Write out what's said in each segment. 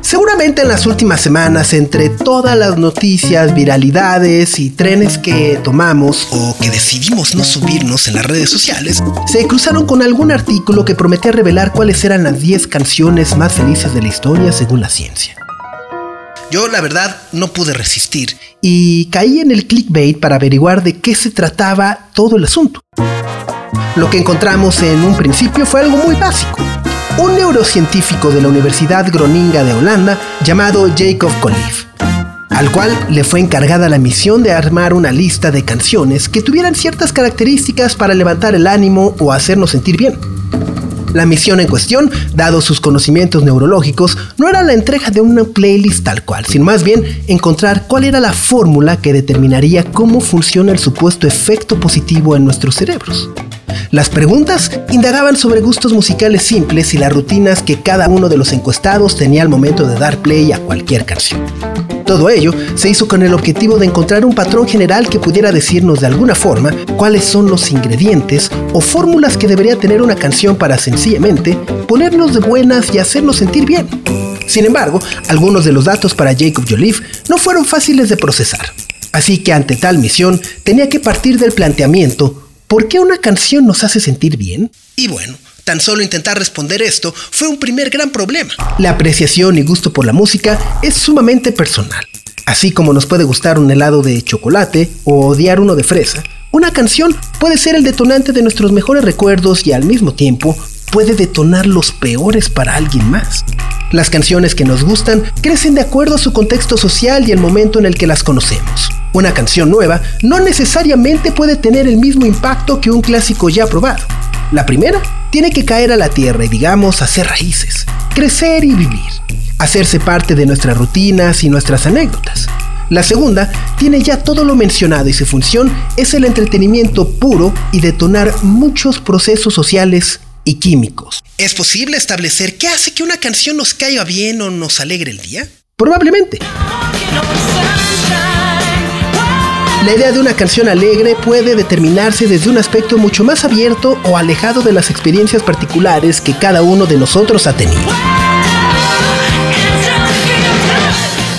Seguramente en las últimas semanas, entre todas las noticias, viralidades y trenes que tomamos o que decidimos no subirnos en las redes sociales, se cruzaron con algún artículo que prometía revelar cuáles eran las 10 canciones más felices de la historia según la ciencia. Yo la verdad no pude resistir y caí en el clickbait para averiguar de qué se trataba todo el asunto. Lo que encontramos en un principio fue algo muy básico un neurocientífico de la Universidad Groninga de Holanda llamado Jacob Colliff, al cual le fue encargada la misión de armar una lista de canciones que tuvieran ciertas características para levantar el ánimo o hacernos sentir bien. La misión en cuestión, dado sus conocimientos neurológicos, no era la entrega de una playlist tal cual, sino más bien encontrar cuál era la fórmula que determinaría cómo funciona el supuesto efecto positivo en nuestros cerebros. Las preguntas indagaban sobre gustos musicales simples y las rutinas que cada uno de los encuestados tenía al momento de dar play a cualquier canción. Todo ello se hizo con el objetivo de encontrar un patrón general que pudiera decirnos de alguna forma cuáles son los ingredientes o fórmulas que debería tener una canción para sencillamente ponernos de buenas y hacernos sentir bien. Sin embargo, algunos de los datos para Jacob Joliffe no fueron fáciles de procesar. Así que ante tal misión tenía que partir del planteamiento ¿Por qué una canción nos hace sentir bien? Y bueno, tan solo intentar responder esto fue un primer gran problema. La apreciación y gusto por la música es sumamente personal. Así como nos puede gustar un helado de chocolate o odiar uno de fresa, una canción puede ser el detonante de nuestros mejores recuerdos y al mismo tiempo puede detonar los peores para alguien más. Las canciones que nos gustan crecen de acuerdo a su contexto social y el momento en el que las conocemos. Una canción nueva no necesariamente puede tener el mismo impacto que un clásico ya probado. La primera tiene que caer a la tierra y digamos hacer raíces, crecer y vivir, hacerse parte de nuestras rutinas y nuestras anécdotas. La segunda tiene ya todo lo mencionado y su función es el entretenimiento puro y detonar muchos procesos sociales y químicos. ¿Es posible establecer qué hace que una canción nos caiga bien o nos alegre el día? Probablemente. La idea de una canción alegre puede determinarse desde un aspecto mucho más abierto o alejado de las experiencias particulares que cada uno de nosotros ha tenido.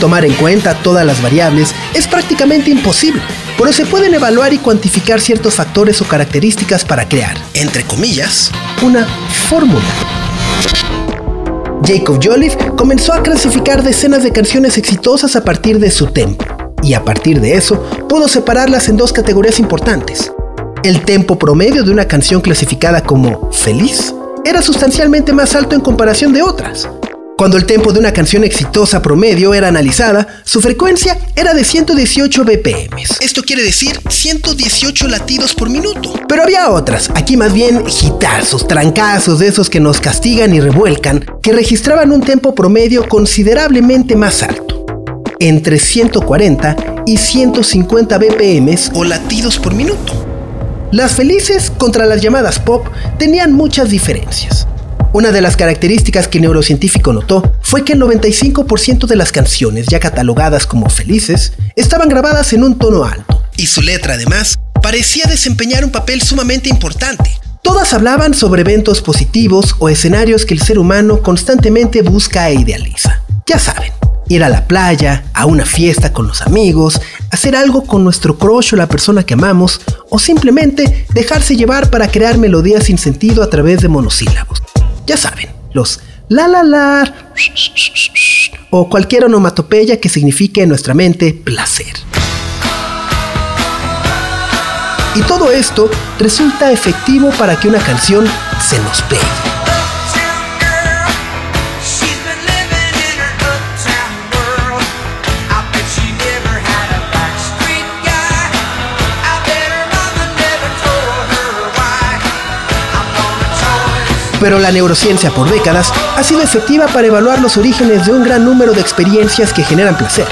Tomar en cuenta todas las variables es prácticamente imposible, pero se pueden evaluar y cuantificar ciertos factores o características para crear, entre comillas, una fórmula. Jacob Jolliffe comenzó a clasificar decenas de canciones exitosas a partir de su tempo y a partir de eso pudo separarlas en dos categorías importantes. El tempo promedio de una canción clasificada como feliz era sustancialmente más alto en comparación de otras. Cuando el tempo de una canción exitosa promedio era analizada, su frecuencia era de 118 BPM. Esto quiere decir 118 latidos por minuto. Pero había otras, aquí más bien hitazos, trancazos de esos que nos castigan y revuelcan, que registraban un tempo promedio considerablemente más alto entre 140 y 150 BPM o latidos por minuto. Las felices contra las llamadas pop tenían muchas diferencias. Una de las características que el neurocientífico notó fue que el 95% de las canciones ya catalogadas como felices estaban grabadas en un tono alto, y su letra además parecía desempeñar un papel sumamente importante. Todas hablaban sobre eventos positivos o escenarios que el ser humano constantemente busca e idealiza. Ya saben, ir a la playa, a una fiesta con los amigos, hacer algo con nuestro crush o la persona que amamos, o simplemente dejarse llevar para crear melodías sin sentido a través de monosílabos. Ya saben, los la la la o cualquier onomatopeya que signifique en nuestra mente placer. Y todo esto resulta efectivo para que una canción se nos pegue. Pero la neurociencia por décadas ha sido efectiva para evaluar los orígenes de un gran número de experiencias que generan placer.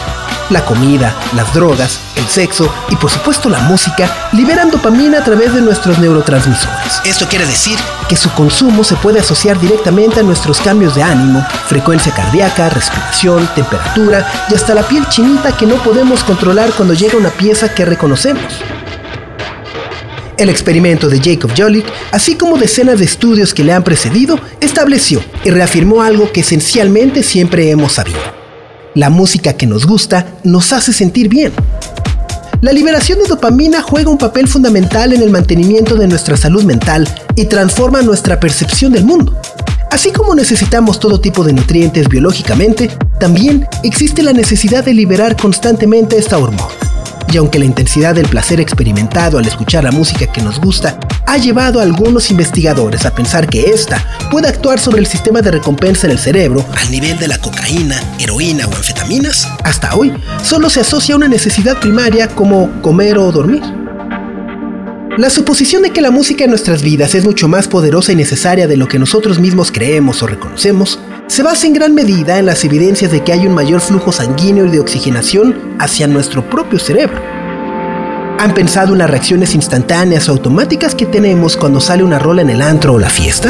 La comida, las drogas, el sexo y por supuesto la música liberan dopamina a través de nuestros neurotransmisores. Esto quiere decir que su consumo se puede asociar directamente a nuestros cambios de ánimo, frecuencia cardíaca, respiración, temperatura y hasta la piel chinita que no podemos controlar cuando llega una pieza que reconocemos. El experimento de Jacob Jolick, así como decenas de estudios que le han precedido, estableció y reafirmó algo que esencialmente siempre hemos sabido. La música que nos gusta nos hace sentir bien. La liberación de dopamina juega un papel fundamental en el mantenimiento de nuestra salud mental y transforma nuestra percepción del mundo. Así como necesitamos todo tipo de nutrientes biológicamente, también existe la necesidad de liberar constantemente esta hormona. Y aunque la intensidad del placer experimentado al escuchar la música que nos gusta ha llevado a algunos investigadores a pensar que esta puede actuar sobre el sistema de recompensa en el cerebro al nivel de la cocaína, heroína o anfetaminas, hasta hoy solo se asocia a una necesidad primaria como comer o dormir. La suposición de que la música en nuestras vidas es mucho más poderosa y necesaria de lo que nosotros mismos creemos o reconocemos se basa en gran medida en las evidencias de que hay un mayor flujo sanguíneo y de oxigenación hacia nuestro propio cerebro. ¿Han pensado en las reacciones instantáneas o automáticas que tenemos cuando sale una rola en el antro o la fiesta?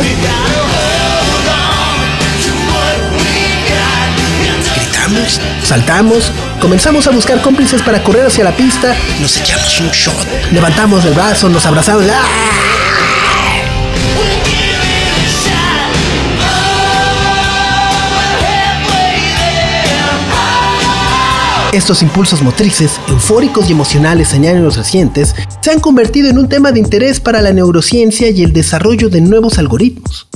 Gritamos, saltamos, comenzamos a buscar cómplices para correr hacia la pista, nos echamos un shot, levantamos el brazo, nos abrazamos. ¡ah! Estos impulsos motrices, eufóricos y emocionales en años recientes, se han convertido en un tema de interés para la neurociencia y el desarrollo de nuevos algoritmos.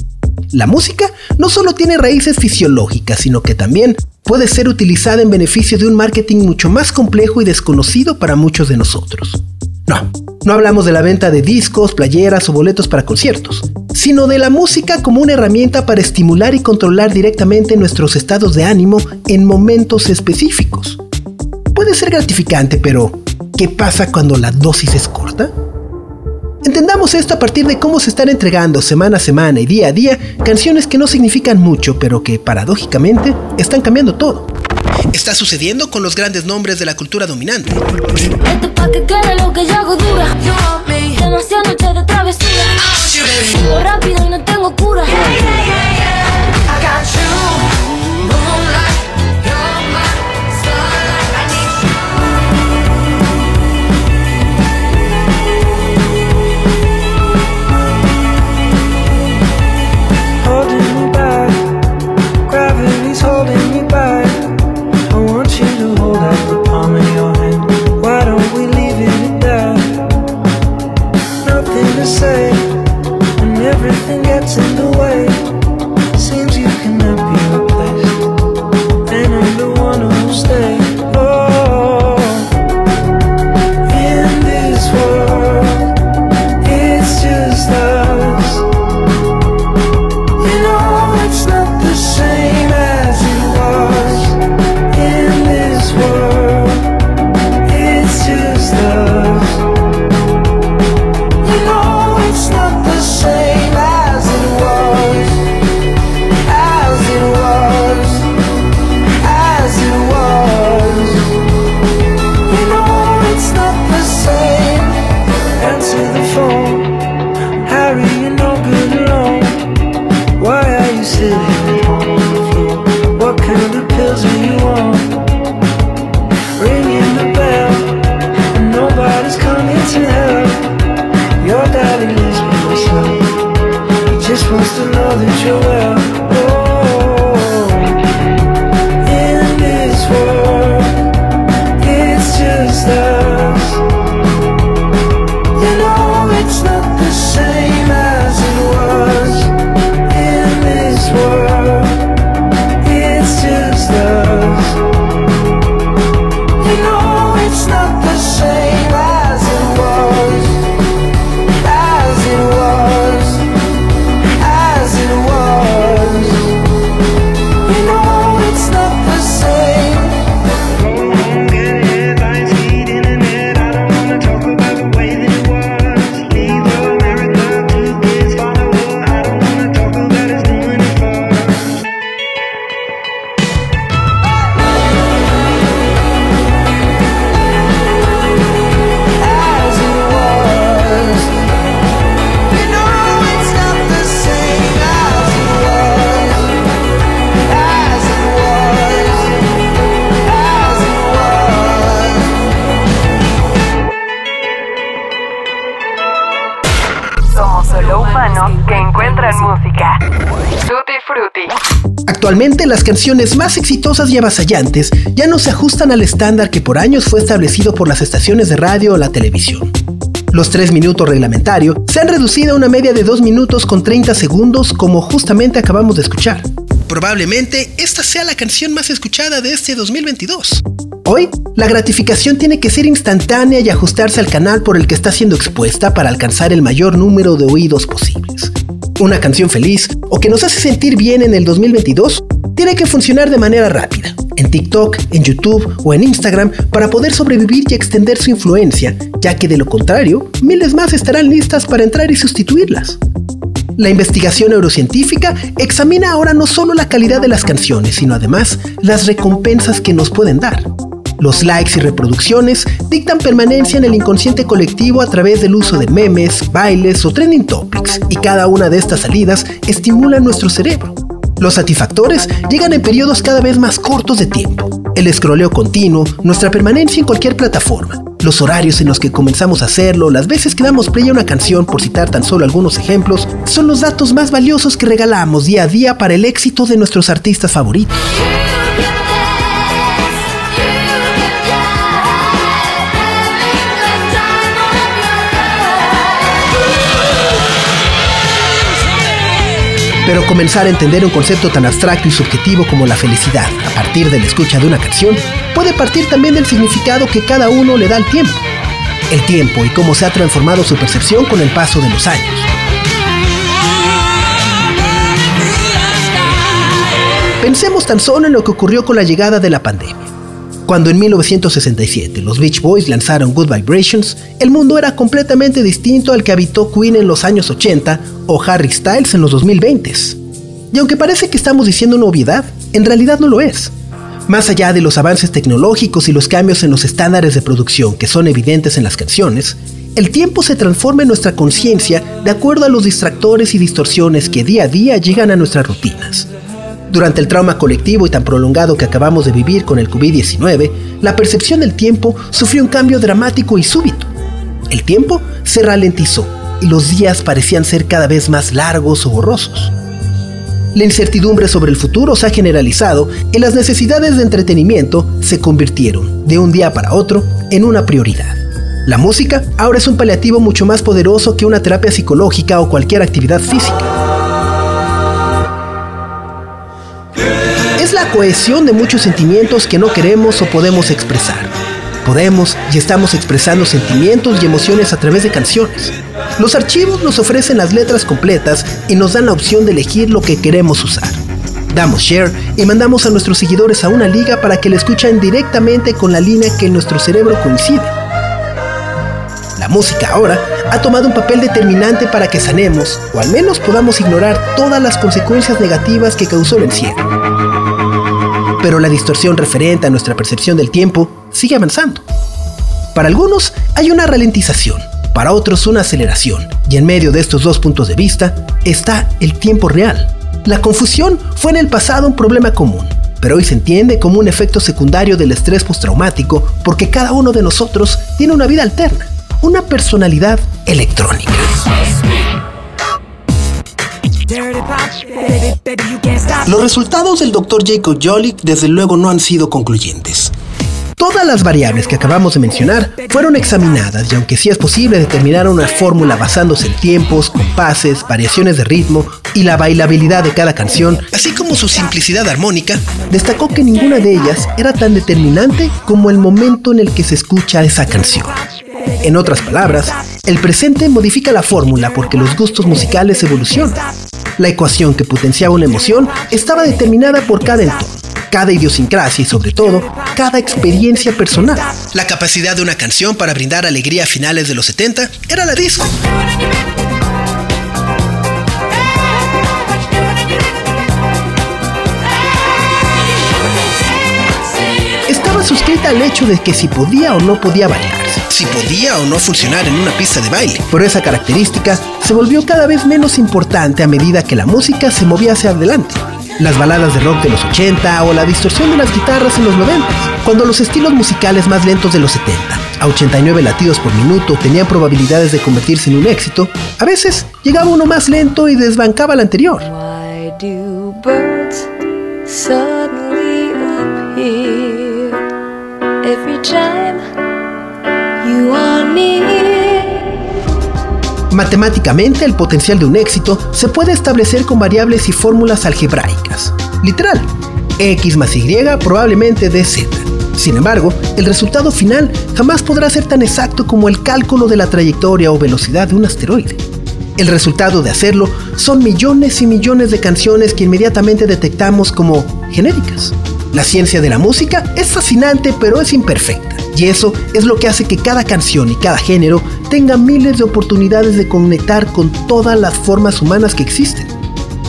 La música no solo tiene raíces fisiológicas, sino que también puede ser utilizada en beneficio de un marketing mucho más complejo y desconocido para muchos de nosotros. No, no hablamos de la venta de discos, playeras o boletos para conciertos, sino de la música como una herramienta para estimular y controlar directamente nuestros estados de ánimo en momentos específicos puede ser gratificante, pero ¿qué pasa cuando la dosis es corta? Entendamos esto a partir de cómo se están entregando semana a semana y día a día canciones que no significan mucho, pero que paradójicamente están cambiando todo. Está sucediendo con los grandes nombres de la cultura dominante. rápido y no tengo cura. Actualmente las canciones más exitosas y avasallantes ya no se ajustan al estándar que por años fue establecido por las estaciones de radio o la televisión. Los tres minutos reglamentario se han reducido a una media de 2 minutos con 30 segundos como justamente acabamos de escuchar. Probablemente esta sea la canción más escuchada de este 2022. Hoy, la gratificación tiene que ser instantánea y ajustarse al canal por el que está siendo expuesta para alcanzar el mayor número de oídos posibles. Una canción feliz o que nos hace sentir bien en el 2022 tiene que funcionar de manera rápida, en TikTok, en YouTube o en Instagram para poder sobrevivir y extender su influencia, ya que de lo contrario, miles más estarán listas para entrar y sustituirlas. La investigación neurocientífica examina ahora no solo la calidad de las canciones, sino además las recompensas que nos pueden dar. Los likes y reproducciones dictan permanencia en el inconsciente colectivo a través del uso de memes, bailes o trending topics, y cada una de estas salidas estimula nuestro cerebro. Los satisfactores llegan en periodos cada vez más cortos de tiempo. El escroleo continuo, nuestra permanencia en cualquier plataforma, los horarios en los que comenzamos a hacerlo, las veces que damos play a una canción, por citar tan solo algunos ejemplos, son los datos más valiosos que regalamos día a día para el éxito de nuestros artistas favoritos. Pero comenzar a entender un concepto tan abstracto y subjetivo como la felicidad a partir de la escucha de una canción puede partir también del significado que cada uno le da al tiempo. El tiempo y cómo se ha transformado su percepción con el paso de los años. Pensemos tan solo en lo que ocurrió con la llegada de la pandemia. Cuando en 1967 los Beach Boys lanzaron Good Vibrations, el mundo era completamente distinto al que habitó Queen en los años 80 o Harry Styles en los 2020. Y aunque parece que estamos diciendo una obviedad, en realidad no lo es. Más allá de los avances tecnológicos y los cambios en los estándares de producción que son evidentes en las canciones, el tiempo se transforma en nuestra conciencia de acuerdo a los distractores y distorsiones que día a día llegan a nuestras rutinas. Durante el trauma colectivo y tan prolongado que acabamos de vivir con el COVID-19, la percepción del tiempo sufrió un cambio dramático y súbito. El tiempo se ralentizó y los días parecían ser cada vez más largos o borrosos. La incertidumbre sobre el futuro se ha generalizado y las necesidades de entretenimiento se convirtieron, de un día para otro, en una prioridad. La música ahora es un paliativo mucho más poderoso que una terapia psicológica o cualquier actividad física. Cohesión de muchos sentimientos que no queremos o podemos expresar. Podemos y estamos expresando sentimientos y emociones a través de canciones. Los archivos nos ofrecen las letras completas y nos dan la opción de elegir lo que queremos usar. Damos share y mandamos a nuestros seguidores a una liga para que la escuchen directamente con la línea que en nuestro cerebro coincide. La música ahora ha tomado un papel determinante para que sanemos, o al menos podamos ignorar todas las consecuencias negativas que causó el encierro pero la distorsión referente a nuestra percepción del tiempo sigue avanzando. Para algunos hay una ralentización, para otros una aceleración, y en medio de estos dos puntos de vista está el tiempo real. La confusión fue en el pasado un problema común, pero hoy se entiende como un efecto secundario del estrés postraumático porque cada uno de nosotros tiene una vida alterna, una personalidad electrónica. Los resultados del Dr. Jacob Jolick desde luego no han sido concluyentes. Todas las variables que acabamos de mencionar fueron examinadas y aunque sí es posible determinar una fórmula basándose en tiempos, compases, variaciones de ritmo y la bailabilidad de cada canción, así como su simplicidad armónica, destacó que ninguna de ellas era tan determinante como el momento en el que se escucha esa canción. En otras palabras, el presente modifica la fórmula porque los gustos musicales evolucionan. La ecuación que potenciaba una emoción estaba determinada por cada entorno, cada idiosincrasia y sobre todo, cada experiencia personal. La capacidad de una canción para brindar alegría a finales de los 70 era la disco. Suscrita al hecho de que si podía o no podía bailar si podía o no funcionar en una pista de baile. Pero esa característica se volvió cada vez menos importante a medida que la música se movía hacia adelante. Las baladas de rock de los 80 o la distorsión de las guitarras en los 90, cuando los estilos musicales más lentos de los 70 a 89 latidos por minuto tenían probabilidades de convertirse en un éxito, a veces llegaba uno más lento y desbancaba el anterior. Why do birds Matemáticamente, el potencial de un éxito se puede establecer con variables y fórmulas algebraicas. Literal, x más y probablemente de z. Sin embargo, el resultado final jamás podrá ser tan exacto como el cálculo de la trayectoria o velocidad de un asteroide. El resultado de hacerlo son millones y millones de canciones que inmediatamente detectamos como genéricas. La ciencia de la música es fascinante pero es imperfecta, y eso es lo que hace que cada canción y cada género tenga miles de oportunidades de conectar con todas las formas humanas que existen.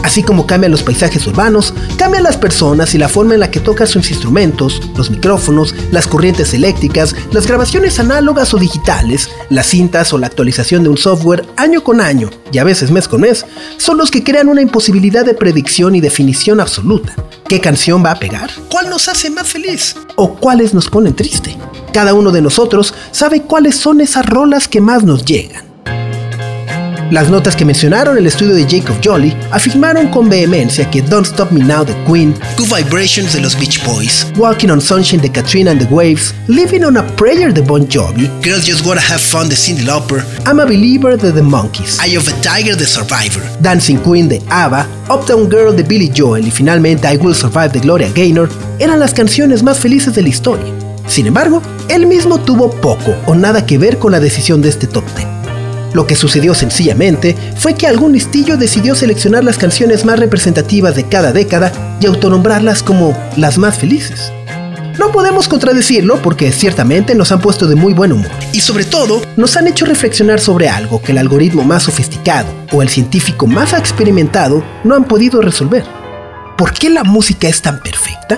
Así como cambian los paisajes urbanos, cambian las personas y la forma en la que tocan sus instrumentos, los micrófonos, las corrientes eléctricas, las grabaciones análogas o digitales, las cintas o la actualización de un software año con año y a veces mes con mes, son los que crean una imposibilidad de predicción y definición absoluta. ¿Qué canción va a pegar? ¿Cuál nos hace más feliz? ¿O cuáles nos ponen triste? Cada uno de nosotros sabe cuáles son esas rolas que más nos llegan. Las notas que mencionaron el estudio de Jacob Jolly afirmaron con vehemencia que Don't Stop Me Now de Queen, Good Vibrations de los Beach Boys, Walking on Sunshine de Katrina and the Waves, Living on a Prayer de Bon Jovi, Girls Just Wanna Have Fun de Cyndi Lauper, I'm a Believer de The Monkeys, Eye of a Tiger de Survivor, Dancing Queen de ABBA, Uptown Girl de Billy Joel y finalmente I Will Survive de Gloria Gaynor eran las canciones más felices de la historia. Sin embargo, él mismo tuvo poco o nada que ver con la decisión de este top 10. Lo que sucedió sencillamente fue que algún listillo decidió seleccionar las canciones más representativas de cada década y autonombrarlas como las más felices. No podemos contradecirlo porque ciertamente nos han puesto de muy buen humor y sobre todo nos han hecho reflexionar sobre algo que el algoritmo más sofisticado o el científico más experimentado no han podido resolver. ¿Por qué la música es tan perfecta?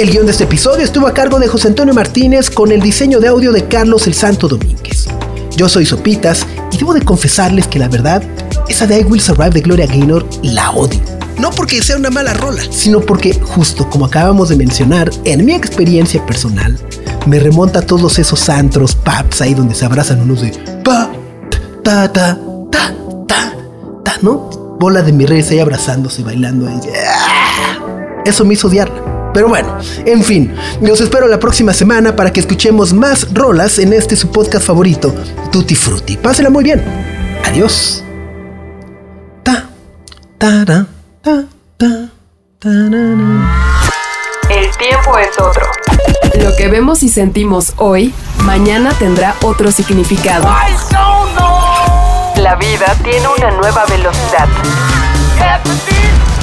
El guion de este episodio estuvo a cargo de José Antonio Martínez con el diseño de audio de Carlos el Santo Domínguez. Yo soy Sopitas y debo de confesarles que la verdad, esa de I Will Survive de Gloria Gaynor la odio. No porque sea una mala rola, sino porque, justo como acabamos de mencionar, en mi experiencia personal, me remonta a todos esos antros, pubs ahí donde se abrazan unos de pa, ta, ta, ta, ta, ta, ¿no? Bola de mi reyes ahí abrazándose, bailando ahí. Eso me hizo odiarla. Pero bueno, en fin, los espero la próxima semana para que escuchemos más rolas en este su podcast favorito, Tutti Frutti. Pásenla muy bien. Adiós. Ta, ta, ta. El tiempo es otro. Lo que vemos y sentimos hoy, mañana tendrá otro significado. La vida tiene una nueva velocidad.